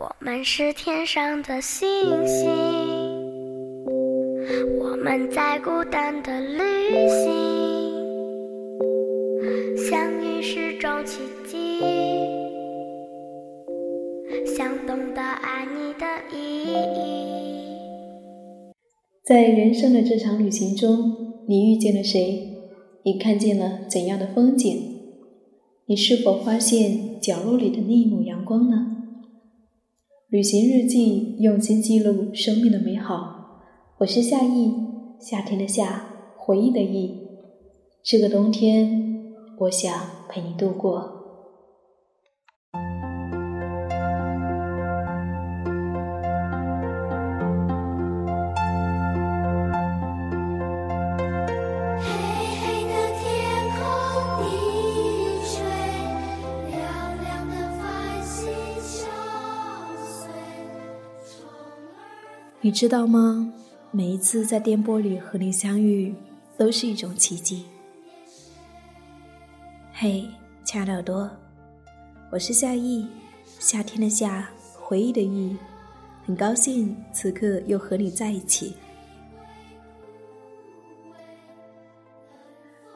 我们是天上的星星，我们在孤单的旅行，相遇是种奇迹，想懂得爱你的意义。在人生的这场旅行中，你遇见了谁？你看见了怎样的风景？你是否发现角落里的那一抹阳光呢？旅行日记，用心记录生命的美好。我是夏意，夏天的夏，回忆的忆。这个冬天，我想陪你度过。你知道吗？每一次在电波里和你相遇，都是一种奇迹。嘿，亲爱的耳朵，我是夏意，夏天的夏，回忆的忆，很高兴此刻又和你在一起。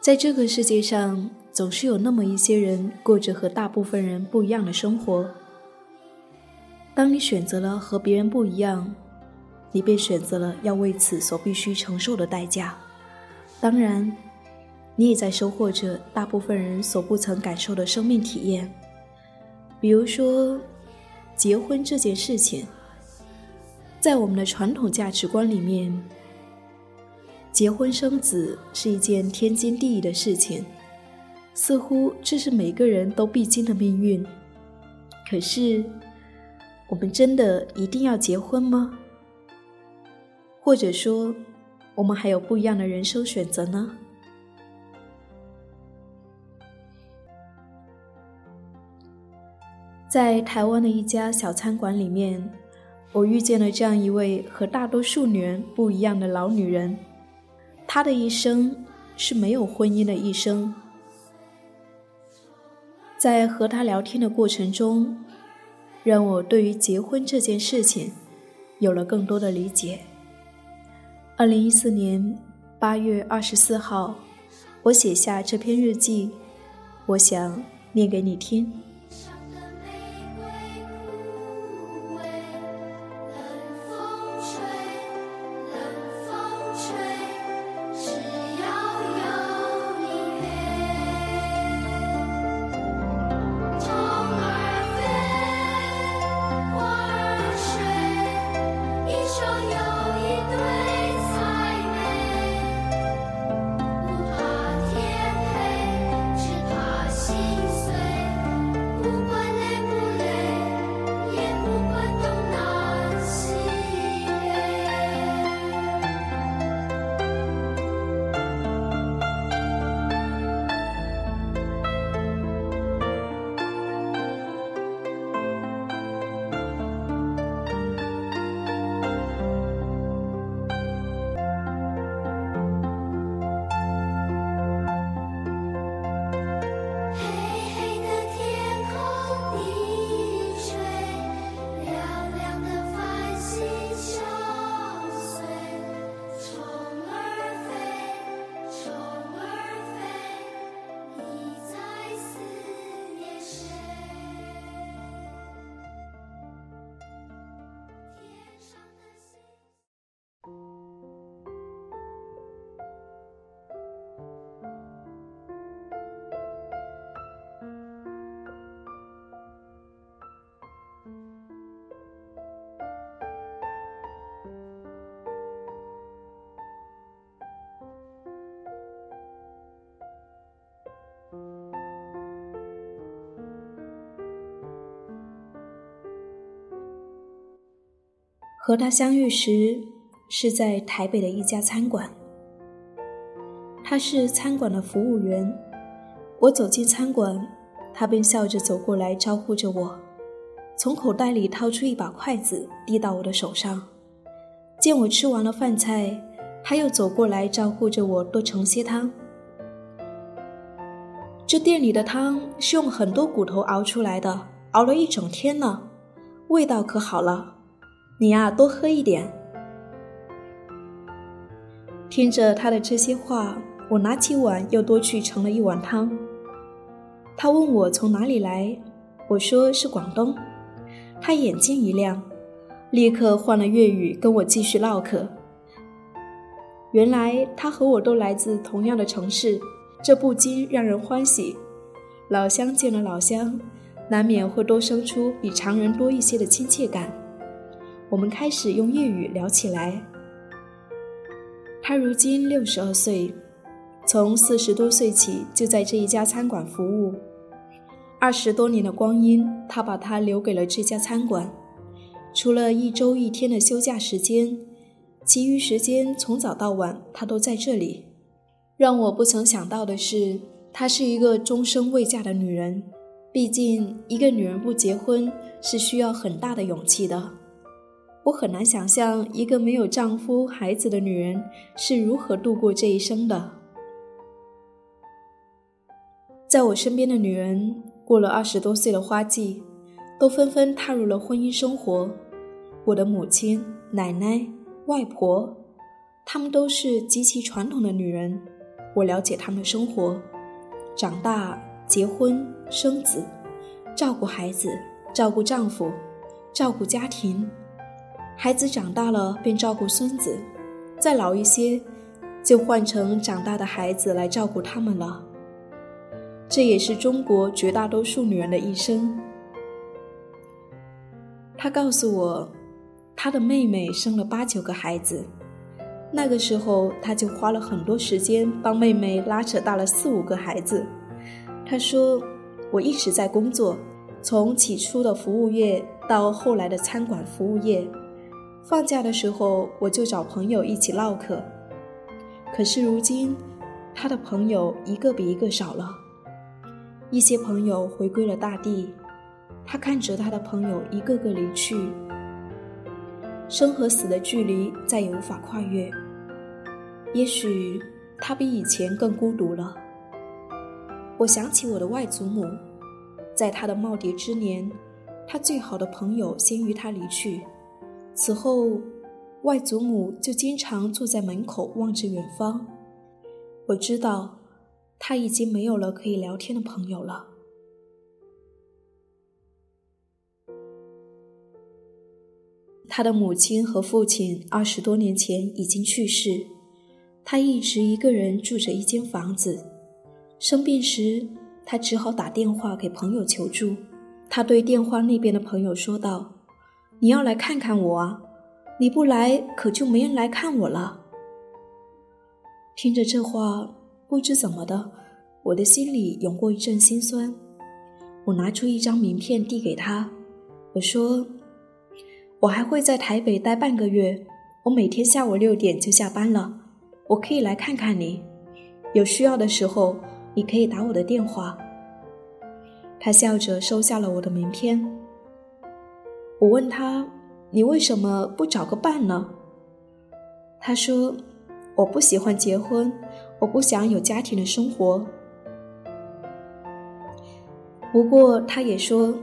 在这个世界上，总是有那么一些人过着和大部分人不一样的生活。当你选择了和别人不一样，你便选择了要为此所必须承受的代价，当然，你也在收获着大部分人所不曾感受的生命体验。比如说，结婚这件事情，在我们的传统价值观里面，结婚生子是一件天经地义的事情，似乎这是每个人都必经的命运。可是，我们真的一定要结婚吗？或者说，我们还有不一样的人生选择呢？在台湾的一家小餐馆里面，我遇见了这样一位和大多数女人不一样的老女人。她的一生是没有婚姻的一生。在和她聊天的过程中，让我对于结婚这件事情有了更多的理解。二零一四年八月二十四号，我写下这篇日记，我想念给你听。和他相遇时是在台北的一家餐馆，他是餐馆的服务员。我走进餐馆，他便笑着走过来招呼着我，从口袋里掏出一把筷子递到我的手上。见我吃完了饭菜，他又走过来招呼着我多盛些汤。这店里的汤是用很多骨头熬出来的，熬了一整天呢。味道可好了，你呀多喝一点。”听着他的这些话，我拿起碗又多去盛了一碗汤。他问我从哪里来，我说是广东。他眼睛一亮，立刻换了粤语跟我继续唠嗑。原来他和我都来自同样的城市，这不禁让人欢喜。老乡见了老乡，难免会多生出比常人多一些的亲切感。我们开始用粤语聊起来。他如今六十二岁，从四十多岁起就在这一家餐馆服务。二十多年的光阴，他把他留给了这家餐馆。除了一周一天的休假时间，其余时间从早到晚他都在这里。让我不曾想到的是，她是一个终生未嫁的女人。毕竟，一个女人不结婚是需要很大的勇气的。我很难想象一个没有丈夫、孩子的女人是如何度过这一生的。在我身边的女人，过了二十多岁的花季，都纷纷踏入了婚姻生活。我的母亲、奶奶、外婆，她们都是极其传统的女人。我了解她们的生活：长大、结婚、生子、照顾孩子、照顾丈夫、照顾家庭。孩子长大了便照顾孙子，再老一些，就换成长大的孩子来照顾他们了。这也是中国绝大多数女人的一生。她告诉我，她的妹妹生了八九个孩子，那个时候她就花了很多时间帮妹妹拉扯大了四五个孩子。她说：“我一直在工作，从起初的服务业到后来的餐馆服务业。”放假的时候，我就找朋友一起唠嗑。可是如今，他的朋友一个比一个少了，一些朋友回归了大地，他看着他的朋友一个个离去，生和死的距离再也无法跨越。也许他比以前更孤独了。我想起我的外祖母，在他的耄耋之年，他最好的朋友先于他离去。此后，外祖母就经常坐在门口望着远方。我知道，他已经没有了可以聊天的朋友了。他的母亲和父亲二十多年前已经去世，他一直一个人住着一间房子。生病时，他只好打电话给朋友求助。他对电话那边的朋友说道。你要来看看我啊！你不来，可就没人来看我了。听着这话，不知怎么的，我的心里涌过一阵心酸。我拿出一张名片递给他，我说：“我还会在台北待半个月，我每天下午六点就下班了，我可以来看看你。有需要的时候，你可以打我的电话。”他笑着收下了我的名片。我问他：“你为什么不找个伴呢？”他说：“我不喜欢结婚，我不想有家庭的生活。”不过他也说：“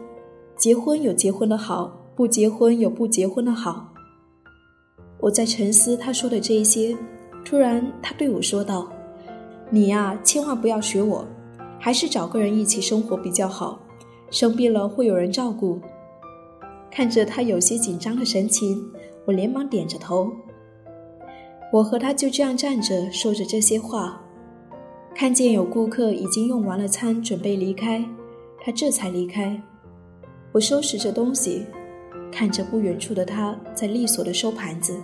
结婚有结婚的好，不结婚有不结婚的好。”我在沉思他说的这一些，突然他对我说道：“你呀，千万不要学我，还是找个人一起生活比较好。生病了会有人照顾。”看着他有些紧张的神情，我连忙点着头。我和他就这样站着说着这些话，看见有顾客已经用完了餐，准备离开，他这才离开。我收拾着东西，看着不远处的他在利索的收盘子、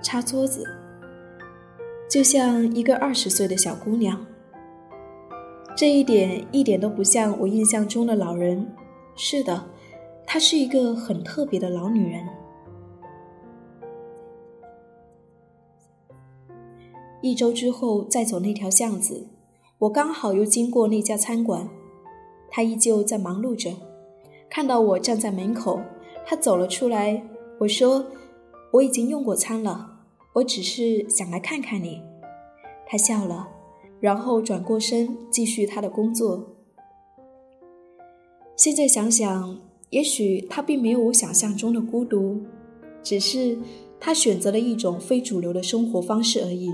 擦桌子，就像一个二十岁的小姑娘。这一点一点都不像我印象中的老人。是的。她是一个很特别的老女人。一周之后再走那条巷子，我刚好又经过那家餐馆，她依旧在忙碌着。看到我站在门口，她走了出来。我说：“我已经用过餐了，我只是想来看看你。”她笑了，然后转过身继续她的工作。现在想想。也许他并没有我想象中的孤独，只是他选择了一种非主流的生活方式而已。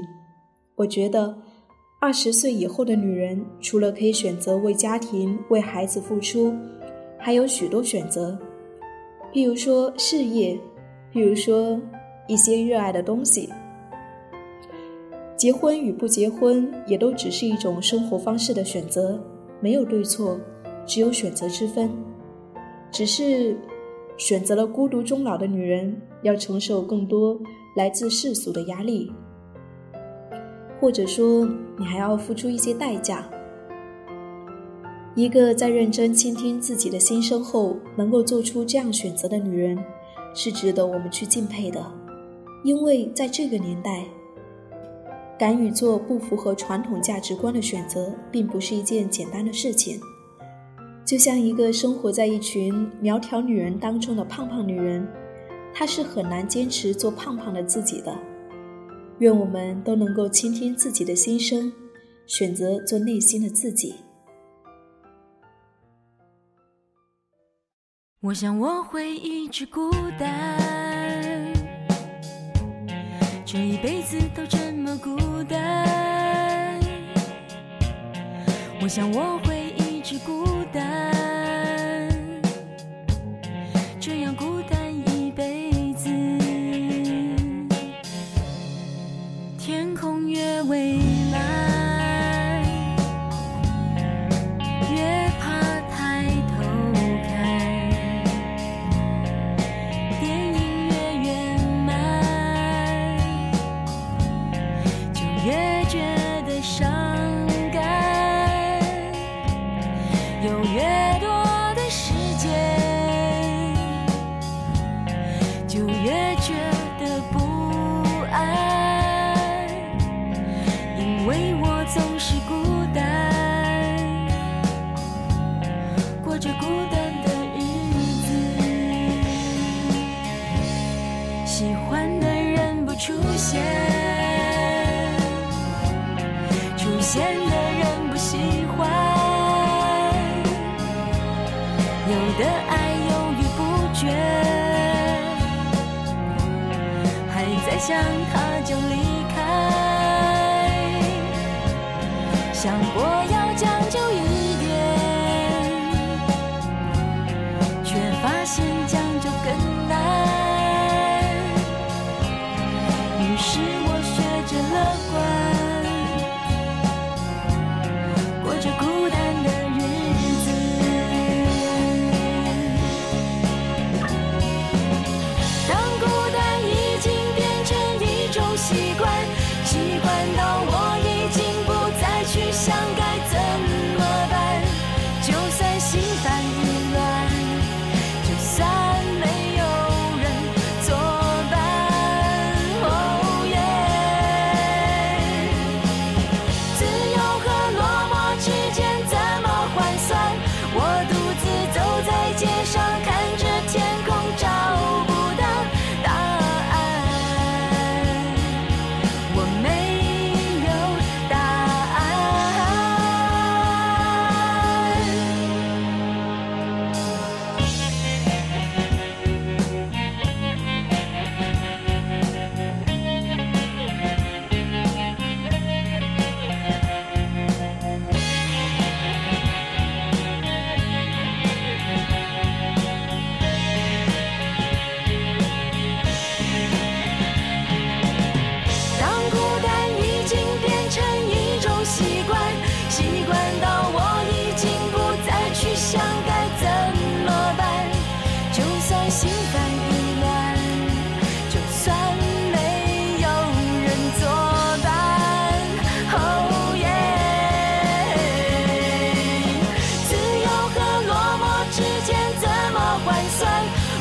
我觉得，二十岁以后的女人，除了可以选择为家庭、为孩子付出，还有许多选择，譬如说事业，譬如说一些热爱的东西。结婚与不结婚，也都只是一种生活方式的选择，没有对错，只有选择之分。只是选择了孤独终老的女人，要承受更多来自世俗的压力，或者说，你还要付出一些代价。一个在认真倾听自己的心声后，能够做出这样选择的女人，是值得我们去敬佩的，因为在这个年代。敢于做不符合传统价值观的选择，并不是一件简单的事情。就像一个生活在一群苗条女人当中的胖胖女人，她是很难坚持做胖胖的自己的。愿我们都能够倾听自己的心声，选择做内心的自己。我想我会一直孤单，这一辈子都这么孤单。我想我会一直孤，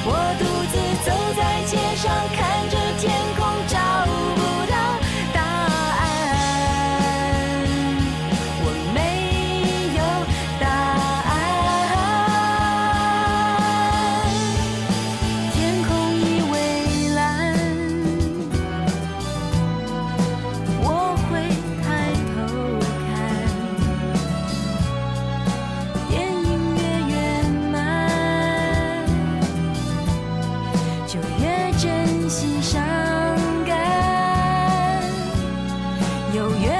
我独有越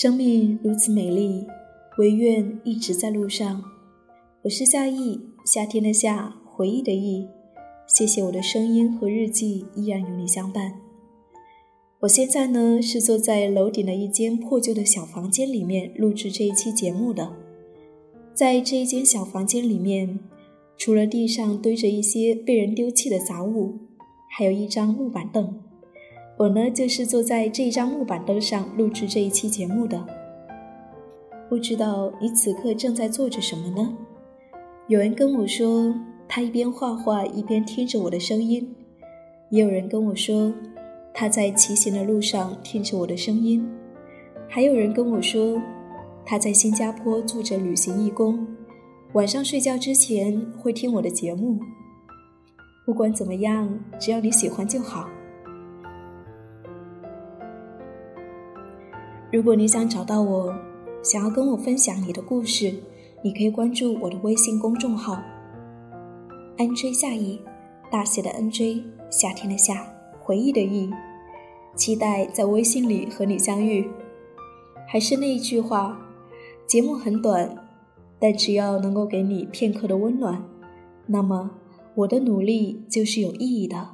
生命如此美丽，唯愿一直在路上。我是夏意，夏天的夏，回忆的忆。谢谢我的声音和日记依然有你相伴。我现在呢是坐在楼顶的一间破旧的小房间里面录制这一期节目的。在这一间小房间里面，除了地上堆着一些被人丢弃的杂物，还有一张木板凳。我呢，就是坐在这一张木板凳上录制这一期节目的。不知道你此刻正在做着什么呢？有人跟我说，他一边画画一边听着我的声音；也有人跟我说，他在骑行的路上听着我的声音；还有人跟我说，他在新加坡做着旅行义工，晚上睡觉之前会听我的节目。不管怎么样，只要你喜欢就好。如果你想找到我，想要跟我分享你的故事，你可以关注我的微信公众号 “nj 夏意”，大写的 “nj”，夏天的夏，回忆的忆，期待在微信里和你相遇。还是那一句话，节目很短，但只要能够给你片刻的温暖，那么我的努力就是有意义的。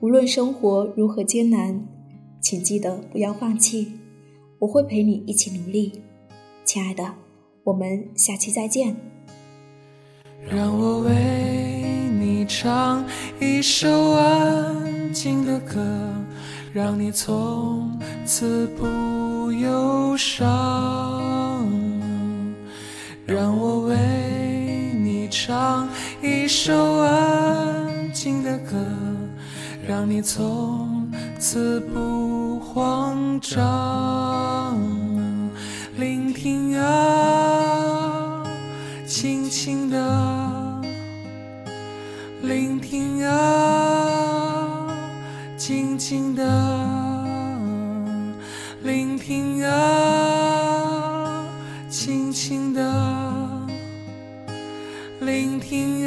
无论生活如何艰难。请记得不要放弃，我会陪你一起努力，亲爱的，我们下期再见。让我为你唱一首安静的歌，让你从此不忧伤。让我为你唱一首安静的歌，让你从此不慌张。聆听啊，轻轻的聆听啊，静静的聆听啊，轻轻的聆听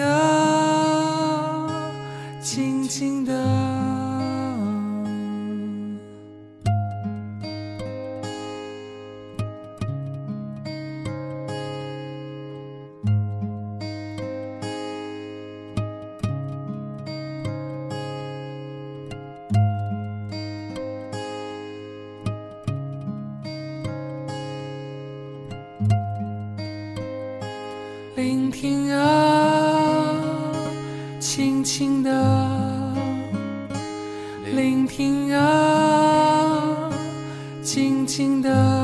轻轻的聆听啊，静静的